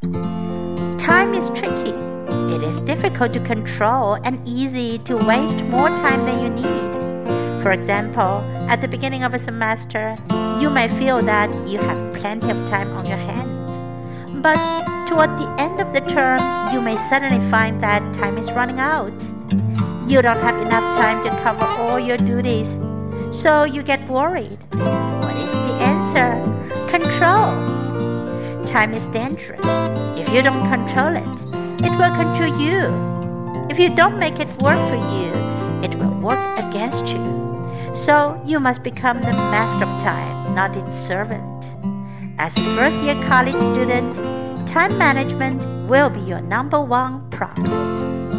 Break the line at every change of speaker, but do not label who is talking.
Time is tricky. It is difficult to control and easy to waste more time than you need. For example, at the beginning of a semester, you may feel that you have plenty of time on your hands. But toward the end of the term, you may suddenly find that time is running out. You don't have enough time to cover all your duties, so you get worried. Time is dangerous. If you don't control it, it will control you. If you don't make it work for you, it will work against you. So you must become the master of time, not its servant. As a first year college student, time management will be your number one problem.